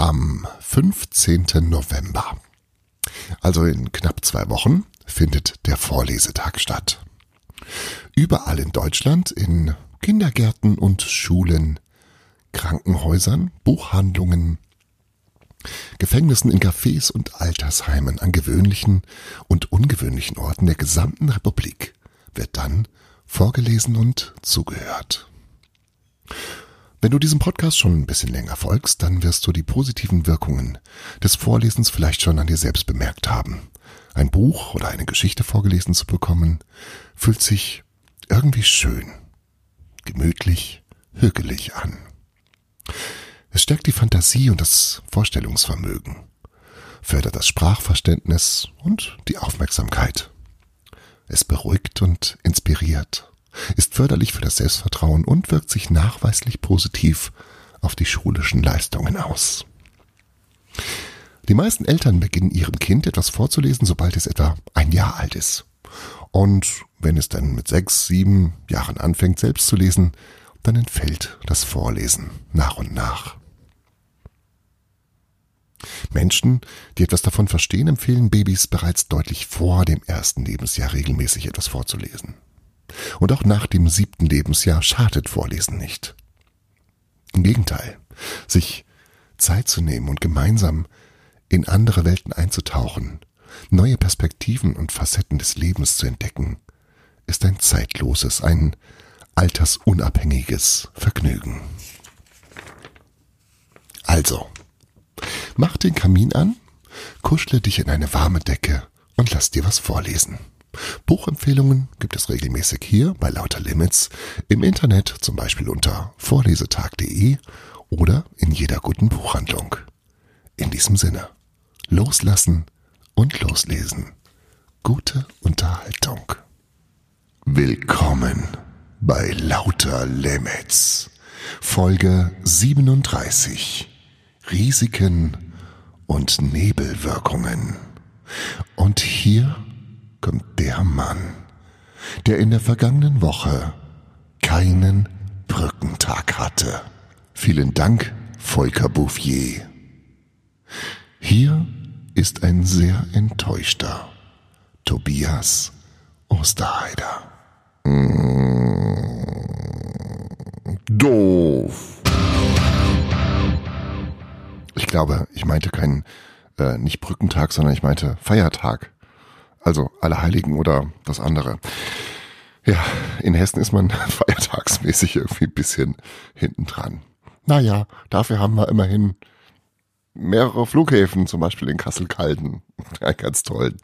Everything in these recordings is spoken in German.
am 15. November. Also in knapp zwei Wochen findet der Vorlesetag statt. Überall in Deutschland, in Kindergärten und Schulen, Krankenhäusern, Buchhandlungen, Gefängnissen in Cafés und Altersheimen an gewöhnlichen und ungewöhnlichen Orten der gesamten Republik wird dann vorgelesen und zugehört. Wenn du diesem Podcast schon ein bisschen länger folgst, dann wirst du die positiven Wirkungen des Vorlesens vielleicht schon an dir selbst bemerkt haben. Ein Buch oder eine Geschichte vorgelesen zu bekommen, fühlt sich irgendwie schön, gemütlich, hügelig an. Es stärkt die Fantasie und das Vorstellungsvermögen, fördert das Sprachverständnis und die Aufmerksamkeit. Es beruhigt und inspiriert ist förderlich für das Selbstvertrauen und wirkt sich nachweislich positiv auf die schulischen Leistungen aus. Die meisten Eltern beginnen ihrem Kind etwas vorzulesen, sobald es etwa ein Jahr alt ist. Und wenn es dann mit sechs, sieben Jahren anfängt, selbst zu lesen, dann entfällt das Vorlesen nach und nach. Menschen, die etwas davon verstehen, empfehlen Babys bereits deutlich vor dem ersten Lebensjahr regelmäßig etwas vorzulesen. Und auch nach dem siebten Lebensjahr schadet Vorlesen nicht. Im Gegenteil, sich Zeit zu nehmen und gemeinsam in andere Welten einzutauchen, neue Perspektiven und Facetten des Lebens zu entdecken, ist ein zeitloses, ein altersunabhängiges Vergnügen. Also, mach den Kamin an, kuschle dich in eine warme Decke und lass dir was vorlesen. Buchempfehlungen gibt es regelmäßig hier bei Lauter Limits, im Internet zum Beispiel unter vorlesetag.de oder in jeder guten Buchhandlung. In diesem Sinne, loslassen und loslesen. Gute Unterhaltung. Willkommen bei Lauter Limits. Folge 37. Risiken und Nebelwirkungen. Und hier kommt der Mann, der in der vergangenen Woche keinen Brückentag hatte. Vielen Dank, Volker Bouffier. Hier ist ein sehr enttäuschter Tobias Osterheider. Mm, doof. Ich glaube, ich meinte keinen, äh, nicht Brückentag, sondern ich meinte Feiertag. Also Allerheiligen oder das andere. Ja, in Hessen ist man feiertagsmäßig irgendwie ein bisschen hinten dran. Naja, dafür haben wir immerhin mehrere Flughäfen, zum Beispiel in Kassel-Calden. Ja, ganz toll.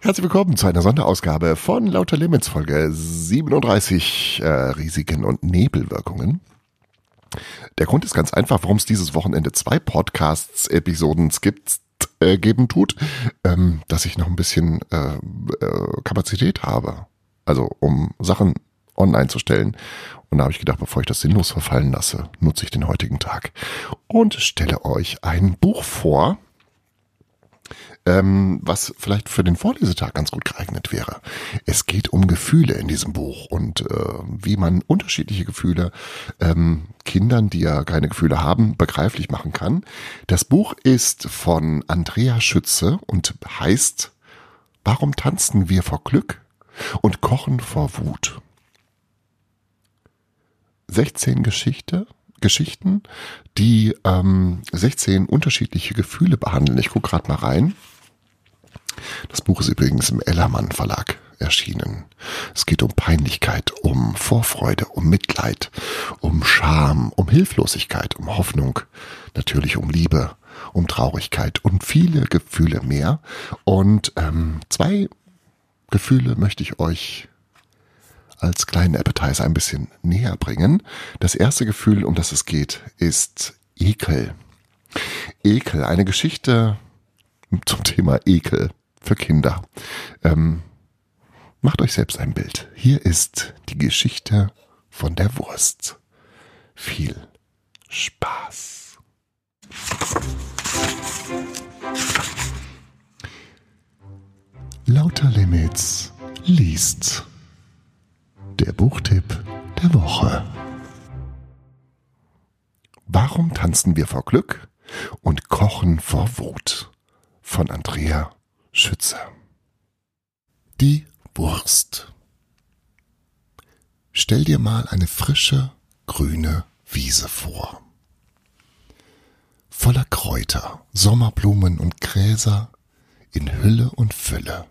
Herzlich willkommen zu einer Sonderausgabe von Lauter Limits, Folge 37, äh, Risiken und Nebelwirkungen. Der Grund ist ganz einfach, warum es dieses Wochenende zwei Podcasts-Episoden gibt, äh, geben tut, ähm, dass ich noch ein bisschen äh, äh, Kapazität habe. Also um Sachen online zu stellen. Und da habe ich gedacht, bevor ich das sinnlos verfallen lasse, nutze ich den heutigen Tag und stelle euch ein Buch vor, ähm, was vielleicht für den Vorlesetag ganz gut geeignet wäre. Es geht um Gefühle in diesem Buch und äh, wie man unterschiedliche Gefühle ähm, Kindern, die ja keine Gefühle haben, begreiflich machen kann. Das Buch ist von Andrea Schütze und heißt Warum tanzen wir vor Glück und kochen vor Wut? 16 Geschichte, Geschichten, die ähm, 16 unterschiedliche Gefühle behandeln. Ich gucke gerade mal rein. Das Buch ist übrigens im Ellermann Verlag erschienen. Es geht um Peinlichkeit, um Vorfreude, um Mitleid, um Scham, um Hilflosigkeit, um Hoffnung, natürlich um Liebe, um Traurigkeit und viele Gefühle mehr. Und ähm, zwei Gefühle möchte ich euch als kleinen Appetizer ein bisschen näher bringen. Das erste Gefühl, um das es geht, ist Ekel. Ekel, eine Geschichte zum Thema Ekel für Kinder. Ähm, macht euch selbst ein Bild. Hier ist die Geschichte von der Wurst. Viel Spaß. Lauter Limits liest. Der Buchtipp der Woche. Warum tanzen wir vor Glück und kochen vor Wut von Andrea Schütze. Die Wurst. Stell dir mal eine frische, grüne Wiese vor. Voller Kräuter, Sommerblumen und Gräser in Hülle und Fülle.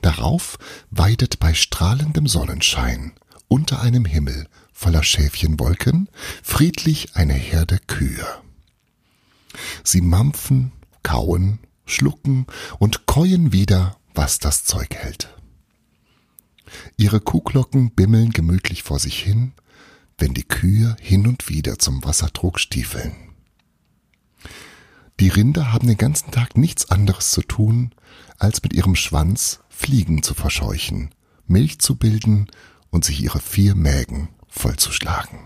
Darauf weidet bei strahlendem Sonnenschein unter einem Himmel voller Schäfchenwolken friedlich eine Herde Kühe. Sie mampfen, kauen, schlucken und käuen wieder, was das Zeug hält. Ihre Kuhglocken bimmeln gemütlich vor sich hin, wenn die Kühe hin und wieder zum Wassertrog stiefeln. Die Rinder haben den ganzen Tag nichts anderes zu tun, als mit ihrem Schwanz Fliegen zu verscheuchen, Milch zu bilden und sich ihre vier Mägen vollzuschlagen.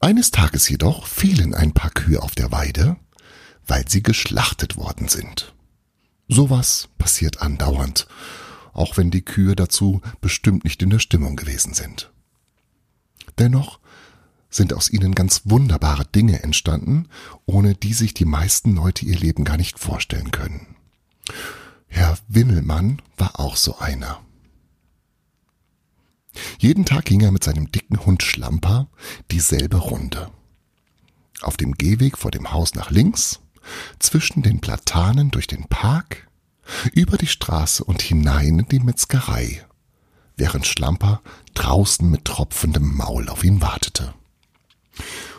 Eines Tages jedoch fehlen ein paar Kühe auf der Weide, weil sie geschlachtet worden sind. Sowas passiert andauernd, auch wenn die Kühe dazu bestimmt nicht in der Stimmung gewesen sind. Dennoch sind aus ihnen ganz wunderbare Dinge entstanden, ohne die sich die meisten Leute ihr Leben gar nicht vorstellen können. Herr Wimmelmann war auch so einer. Jeden Tag ging er mit seinem dicken Hund Schlamper dieselbe Runde. Auf dem Gehweg vor dem Haus nach links, zwischen den Platanen durch den Park, über die Straße und hinein in die Metzgerei, während Schlamper draußen mit tropfendem Maul auf ihn wartete.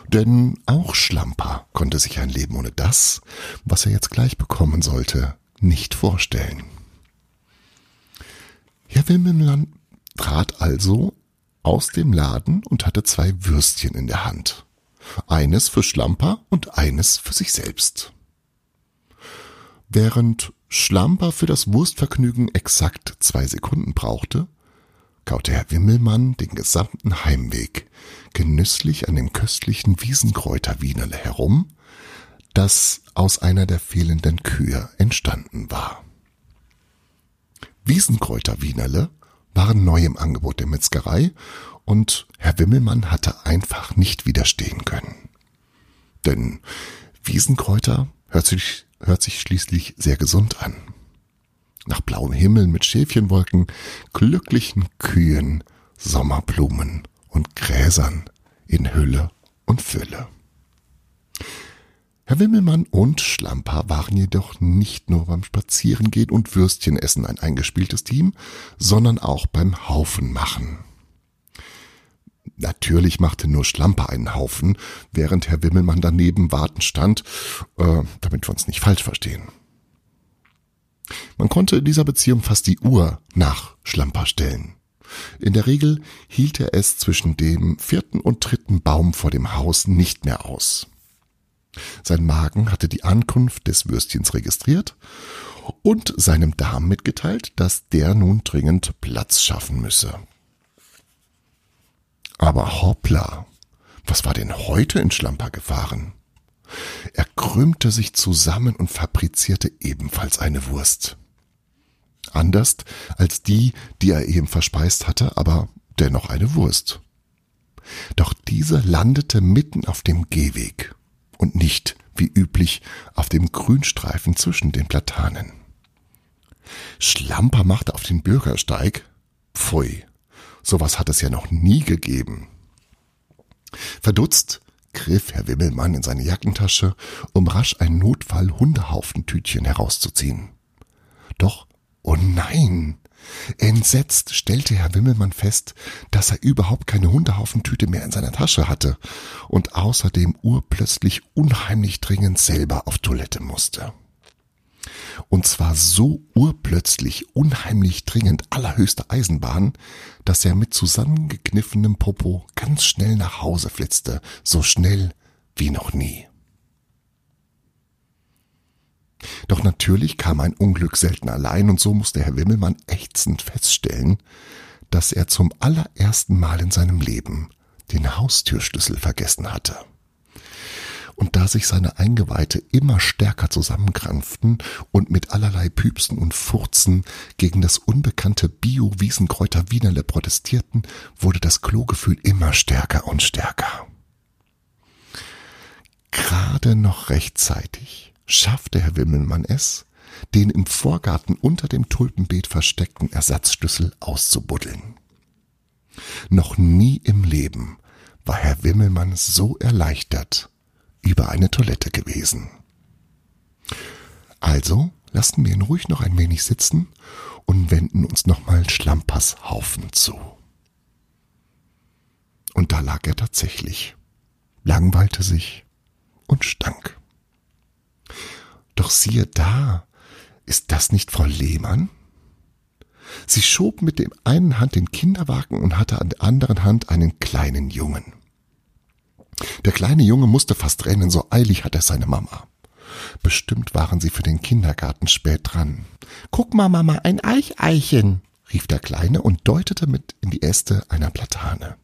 Denn auch Schlamper konnte sich ein Leben ohne das, was er jetzt gleich bekommen sollte, nicht vorstellen. Herr Wilmenland trat also aus dem Laden und hatte zwei Würstchen in der Hand. Eines für Schlamper und eines für sich selbst. Während Schlamper für das Wurstvergnügen exakt zwei Sekunden brauchte, kaute Herr Wimmelmann den gesamten Heimweg genüsslich an dem köstlichen Wiesenkräuterwienerle herum, das aus einer der fehlenden Kühe entstanden war. Wiesenkräuterwienerle waren neu im Angebot der Metzgerei und Herr Wimmelmann hatte einfach nicht widerstehen können. Denn Wiesenkräuter hört sich, hört sich schließlich sehr gesund an. Nach blauem Himmel mit Schäfchenwolken, glücklichen Kühen, Sommerblumen und Gräsern in Hülle und Fülle. Herr Wimmelmann und Schlamper waren jedoch nicht nur beim Spazierengehen und Würstchenessen ein eingespieltes Team, sondern auch beim Haufenmachen. Natürlich machte nur Schlamper einen Haufen, während Herr Wimmelmann daneben warten stand, äh, damit wir uns nicht falsch verstehen. Man konnte in dieser Beziehung fast die Uhr nach Schlamper stellen. In der Regel hielt er es zwischen dem vierten und dritten Baum vor dem Haus nicht mehr aus. Sein Magen hatte die Ankunft des Würstchens registriert und seinem Darm mitgeteilt, dass der nun dringend Platz schaffen müsse. Aber hoppla, was war denn heute in Schlamper gefahren? Er krümmte sich zusammen und fabrizierte ebenfalls eine Wurst. Anders als die, die er eben verspeist hatte, aber dennoch eine Wurst. Doch diese landete mitten auf dem Gehweg und nicht, wie üblich, auf dem Grünstreifen zwischen den Platanen. Schlamper machte auf den Bürgersteig. Pfui, sowas hat es ja noch nie gegeben. Verdutzt griff Herr Wimmelmann in seine Jackentasche, um rasch ein Notfall-Hundehaufentütchen herauszuziehen. Doch, oh nein! Entsetzt stellte Herr Wimmelmann fest, dass er überhaupt keine Hundehaufentüte mehr in seiner Tasche hatte und außerdem urplötzlich unheimlich dringend selber auf Toilette musste. Und zwar so urplötzlich, unheimlich dringend allerhöchste Eisenbahn, dass er mit zusammengekniffenem Popo ganz schnell nach Hause flitzte, so schnell wie noch nie. Doch natürlich kam ein Unglück selten allein und so musste Herr Wimmelmann ächzend feststellen, dass er zum allerersten Mal in seinem Leben den Haustürschlüssel vergessen hatte. Und da sich seine Eingeweide immer stärker zusammenkrampften und mit allerlei Püpsen und Furzen gegen das unbekannte Bio-Wiesenkräuter Wienerle protestierten, wurde das Klogefühl immer stärker und stärker. Gerade noch rechtzeitig schaffte Herr Wimmelmann es, den im Vorgarten unter dem Tulpenbeet versteckten Ersatzschlüssel auszubuddeln. Noch nie im Leben war Herr Wimmelmann so erleichtert über eine Toilette gewesen. Also lassen wir ihn ruhig noch ein wenig sitzen und wenden uns nochmal Schlampershaufen zu. Und da lag er tatsächlich, langweilte sich und stank. Doch siehe da, ist das nicht Frau Lehmann? Sie schob mit dem einen Hand den Kinderwagen und hatte an der anderen Hand einen kleinen Jungen. Der kleine Junge musste fast rennen, so eilig hatte seine Mama. Bestimmt waren sie für den Kindergarten spät dran. Guck mal, Mama, ein Eicheichen, rief der Kleine und deutete mit in die Äste einer Platane.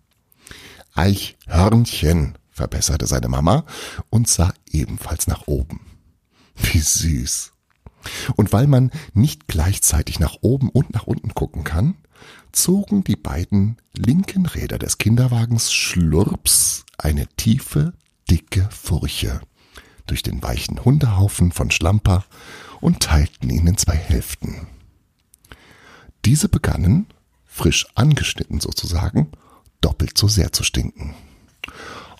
Eichhörnchen, verbesserte seine Mama und sah ebenfalls nach oben. Wie süß. Und weil man nicht gleichzeitig nach oben und nach unten gucken kann, zogen die beiden linken Räder des Kinderwagens schlurps eine tiefe, dicke Furche durch den weichen Hundehaufen von Schlamper und teilten ihn in zwei Hälften. Diese begannen, frisch angeschnitten sozusagen, doppelt so sehr zu stinken.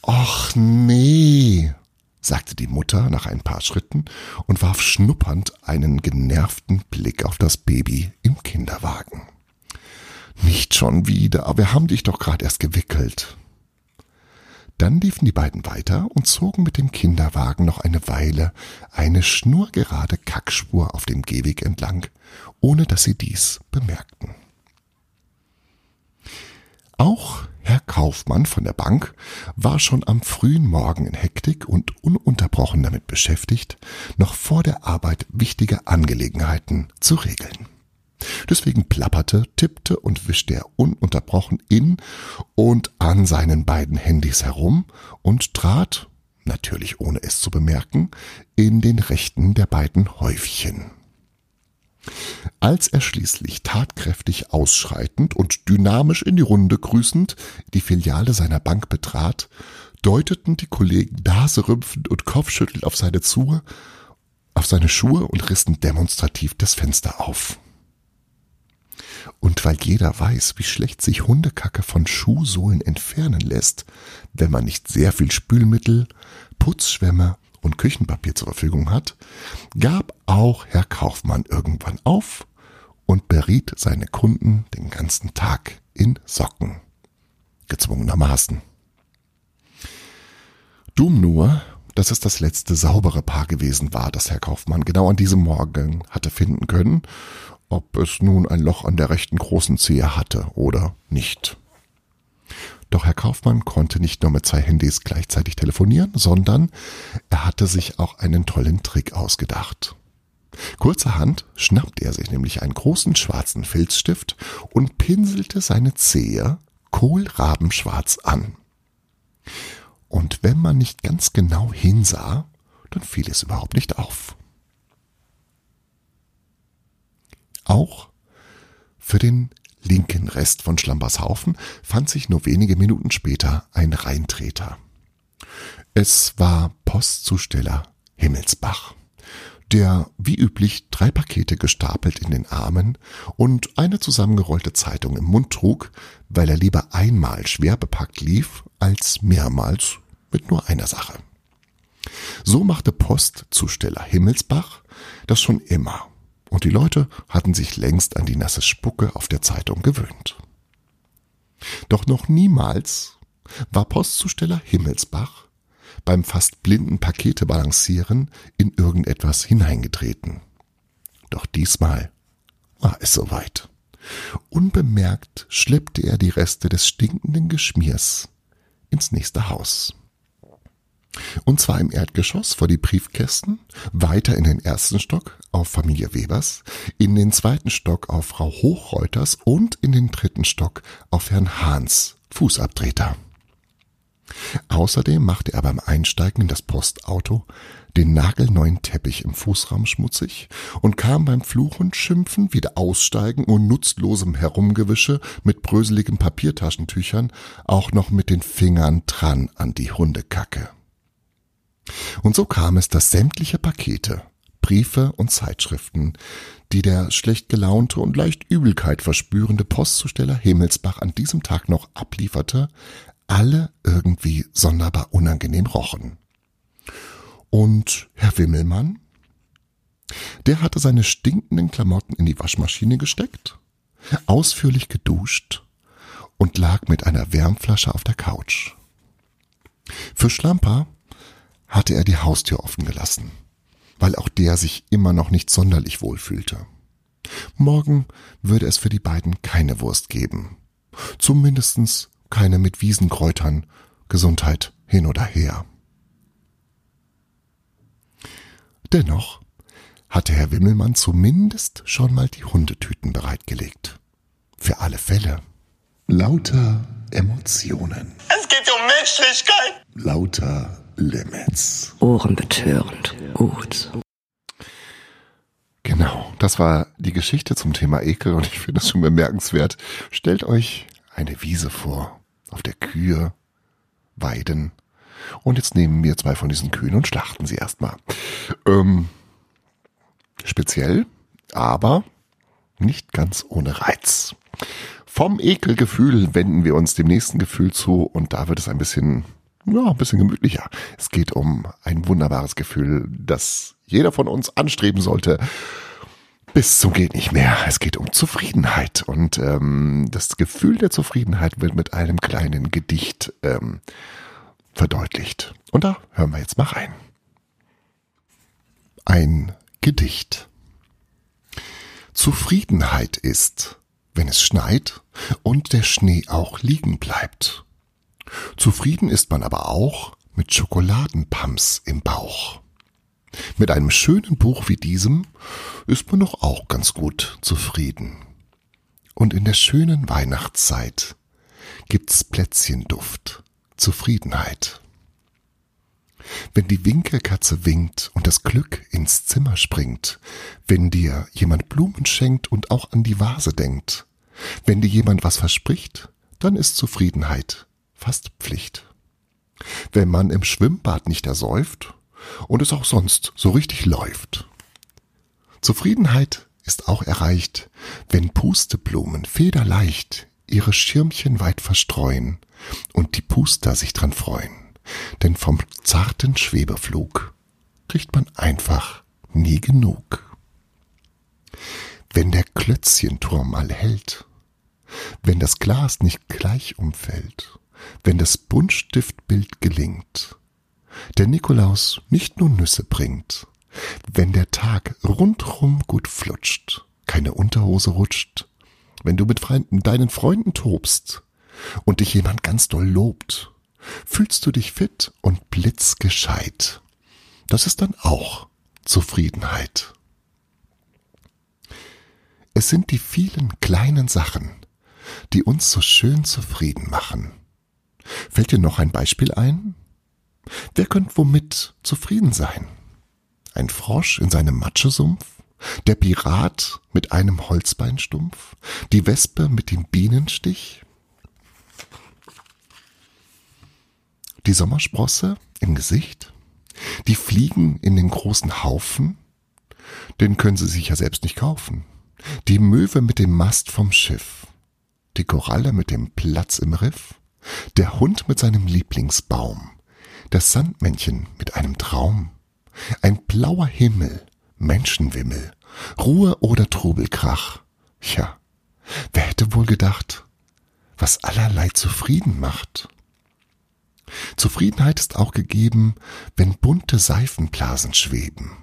Och nee, sagte die Mutter nach ein paar Schritten und warf schnuppernd einen genervten Blick auf das Baby im Kinderwagen. Nicht schon wieder, wir haben dich doch gerade erst gewickelt. Dann liefen die beiden weiter und zogen mit dem Kinderwagen noch eine Weile eine schnurgerade Kackspur auf dem Gehweg entlang, ohne dass sie dies bemerkten. Auch Herr Kaufmann von der Bank war schon am frühen Morgen in Hektik und ununterbrochen damit beschäftigt, noch vor der Arbeit wichtige Angelegenheiten zu regeln. Deswegen plapperte, tippte und wischte er ununterbrochen in und an seinen beiden Handys herum und trat, natürlich ohne es zu bemerken, in den rechten der beiden Häufchen. Als er schließlich tatkräftig ausschreitend und dynamisch in die Runde grüßend die Filiale seiner Bank betrat, deuteten die Kollegen naserümpfend und kopfschüttelnd auf seine Zuhe, auf seine Schuhe und rissen demonstrativ das Fenster auf. Weil jeder weiß, wie schlecht sich Hundekacke von Schuhsohlen entfernen lässt, wenn man nicht sehr viel Spülmittel, Putzschwämme und Küchenpapier zur Verfügung hat, gab auch Herr Kaufmann irgendwann auf und beriet seine Kunden den ganzen Tag in Socken. Gezwungenermaßen. Dumm nur, dass es das letzte saubere Paar gewesen war, das Herr Kaufmann genau an diesem Morgen hatte finden können, ob es nun ein Loch an der rechten großen Zehe hatte oder nicht. Doch Herr Kaufmann konnte nicht nur mit zwei Handys gleichzeitig telefonieren, sondern er hatte sich auch einen tollen Trick ausgedacht. Kurzerhand schnappte er sich nämlich einen großen schwarzen Filzstift und pinselte seine Zehe kohlrabenschwarz an. Und wenn man nicht ganz genau hinsah, dann fiel es überhaupt nicht auf. Auch für den linken Rest von Schlampershaufen fand sich nur wenige Minuten später ein Reintreter. Es war Postzusteller Himmelsbach, der wie üblich drei Pakete gestapelt in den Armen und eine zusammengerollte Zeitung im Mund trug, weil er lieber einmal schwer bepackt lief, als mehrmals mit nur einer Sache. So machte Postzusteller Himmelsbach das schon immer und die Leute hatten sich längst an die nasse Spucke auf der Zeitung gewöhnt. Doch noch niemals war Postzusteller Himmelsbach beim fast blinden Pakete balancieren in irgendetwas hineingetreten. Doch diesmal war es soweit. Unbemerkt schleppte er die Reste des stinkenden Geschmiers ins nächste Haus. Und zwar im Erdgeschoss vor die Briefkästen, weiter in den ersten Stock auf Familie Webers, in den zweiten Stock auf Frau Hochreuters und in den dritten Stock auf Herrn Hahns Fußabtreter. Außerdem machte er beim Einsteigen in das Postauto den nagelneuen Teppich im Fußraum schmutzig und kam beim Fluchen, Schimpfen, wieder Aussteigen und nutzlosem Herumgewische mit bröseligen Papiertaschentüchern auch noch mit den Fingern dran an die Hundekacke. Und so kam es, dass sämtliche Pakete, Briefe und Zeitschriften, die der schlecht gelaunte und leicht Übelkeit verspürende Postzusteller Himmelsbach an diesem Tag noch ablieferte, alle irgendwie sonderbar unangenehm rochen. Und Herr Wimmelmann? Der hatte seine stinkenden Klamotten in die Waschmaschine gesteckt, ausführlich geduscht und lag mit einer Wärmflasche auf der Couch. Für Schlamper hatte er die Haustür offen gelassen, weil auch der sich immer noch nicht sonderlich wohl fühlte. Morgen würde es für die beiden keine Wurst geben. Zumindestens keine mit Wiesenkräutern, Gesundheit hin oder her. Dennoch hatte Herr Wimmelmann zumindest schon mal die Hundetüten bereitgelegt. Für alle Fälle. Lauter Emotionen. Es geht um Menschlichkeit. Lauter Limits. Ohrenbetörend. Gut. Genau, das war die Geschichte zum Thema Ekel und ich finde es schon bemerkenswert. Stellt euch eine Wiese vor, auf der Kühe weiden. Und jetzt nehmen wir zwei von diesen Kühen und schlachten sie erstmal. Ähm, speziell, aber nicht ganz ohne Reiz. Vom Ekelgefühl wenden wir uns dem nächsten Gefühl zu und da wird es ein bisschen, ja, ein bisschen gemütlicher. Es geht um ein wunderbares Gefühl, das jeder von uns anstreben sollte. Bis zum geht nicht mehr. Es geht um Zufriedenheit und ähm, das Gefühl der Zufriedenheit wird mit einem kleinen Gedicht ähm, verdeutlicht. Und da hören wir jetzt mal rein. Ein Gedicht. Zufriedenheit ist wenn es schneit und der Schnee auch liegen bleibt. Zufrieden ist man aber auch mit Schokoladenpams im Bauch. Mit einem schönen Buch wie diesem ist man doch auch ganz gut zufrieden. Und in der schönen Weihnachtszeit gibt's Plätzchenduft, Zufriedenheit. Wenn die Winkelkatze winkt und das Glück ins Zimmer springt, wenn dir jemand Blumen schenkt und auch an die Vase denkt, wenn dir jemand was verspricht, dann ist Zufriedenheit fast Pflicht. Wenn man im Schwimmbad nicht ersäuft und es auch sonst so richtig läuft. Zufriedenheit ist auch erreicht, wenn Pusteblumen federleicht ihre Schirmchen weit verstreuen und die Puster sich dran freuen. Denn vom zarten Schwebeflug kriegt man einfach nie genug. Wenn der Klötzchenturm mal hält wenn das Glas nicht gleich umfällt, wenn das Buntstiftbild gelingt, der Nikolaus nicht nur Nüsse bringt, wenn der Tag rundrum gut flutscht, keine Unterhose rutscht, wenn du mit Freunden, deinen Freunden tobst und dich jemand ganz doll lobt, fühlst du dich fit und blitzgescheit. Das ist dann auch Zufriedenheit. Es sind die vielen kleinen Sachen, die uns so schön zufrieden machen. Fällt dir noch ein Beispiel ein? Wer könnte womit zufrieden sein? Ein Frosch in seinem Matschesumpf? Der Pirat mit einem Holzbeinstumpf? Die Wespe mit dem Bienenstich? Die Sommersprosse im Gesicht? Die Fliegen in den großen Haufen? Den können sie sich ja selbst nicht kaufen. Die Möwe mit dem Mast vom Schiff? die Koralle mit dem Platz im Riff, der Hund mit seinem Lieblingsbaum, das Sandmännchen mit einem Traum, ein blauer Himmel, Menschenwimmel, Ruhe oder Trubelkrach. Ja, wer hätte wohl gedacht, was allerlei zufrieden macht? Zufriedenheit ist auch gegeben, wenn bunte Seifenblasen schweben,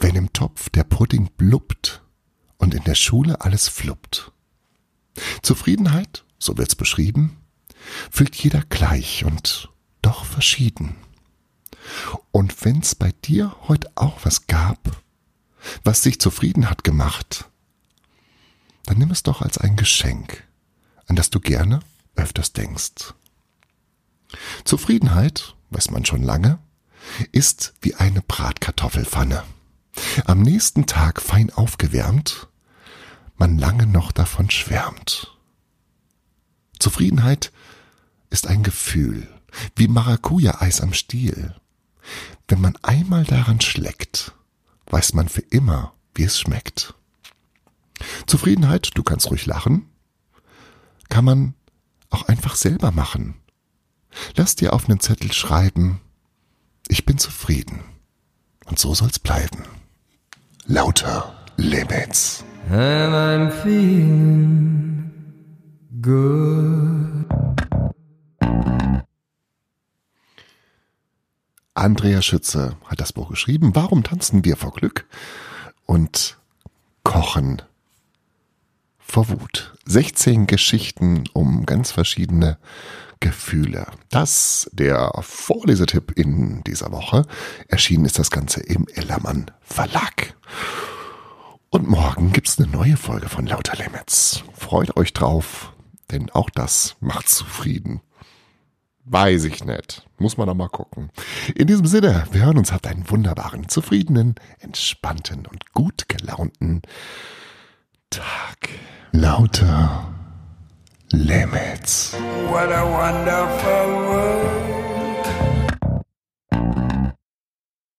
wenn im Topf der Pudding blubbt und in der Schule alles fluppt. Zufriedenheit, so wird's beschrieben, fühlt jeder gleich und doch verschieden. Und wenn's bei dir heute auch was gab, was dich zufrieden hat gemacht, dann nimm es doch als ein Geschenk, an das du gerne öfters denkst. Zufriedenheit, weiß man schon lange, ist wie eine Bratkartoffelpfanne. Am nächsten Tag fein aufgewärmt man lange noch davon schwärmt. Zufriedenheit ist ein Gefühl, wie Maracuja-Eis am Stiel. Wenn man einmal daran schleckt, weiß man für immer, wie es schmeckt. Zufriedenheit, du kannst ruhig lachen, kann man auch einfach selber machen. Lass dir auf einen Zettel schreiben, ich bin zufrieden. Und so soll's bleiben. Lauter Limits. And I'm feeling good. Andrea Schütze hat das Buch geschrieben. Warum tanzen wir vor Glück? Und kochen vor Wut. 16 Geschichten um ganz verschiedene Gefühle. Das der Vorlesetipp in dieser Woche. Erschienen ist das Ganze im Ellermann Verlag. Und morgen gibt's eine neue Folge von Lauter Limits. Freut euch drauf, denn auch das macht zufrieden. Weiß ich nicht. Muss man doch mal gucken. In diesem Sinne, wir hören uns. Habt einen wunderbaren, zufriedenen, entspannten und gut gelaunten Tag. Lauter Limits. What a wonderful world.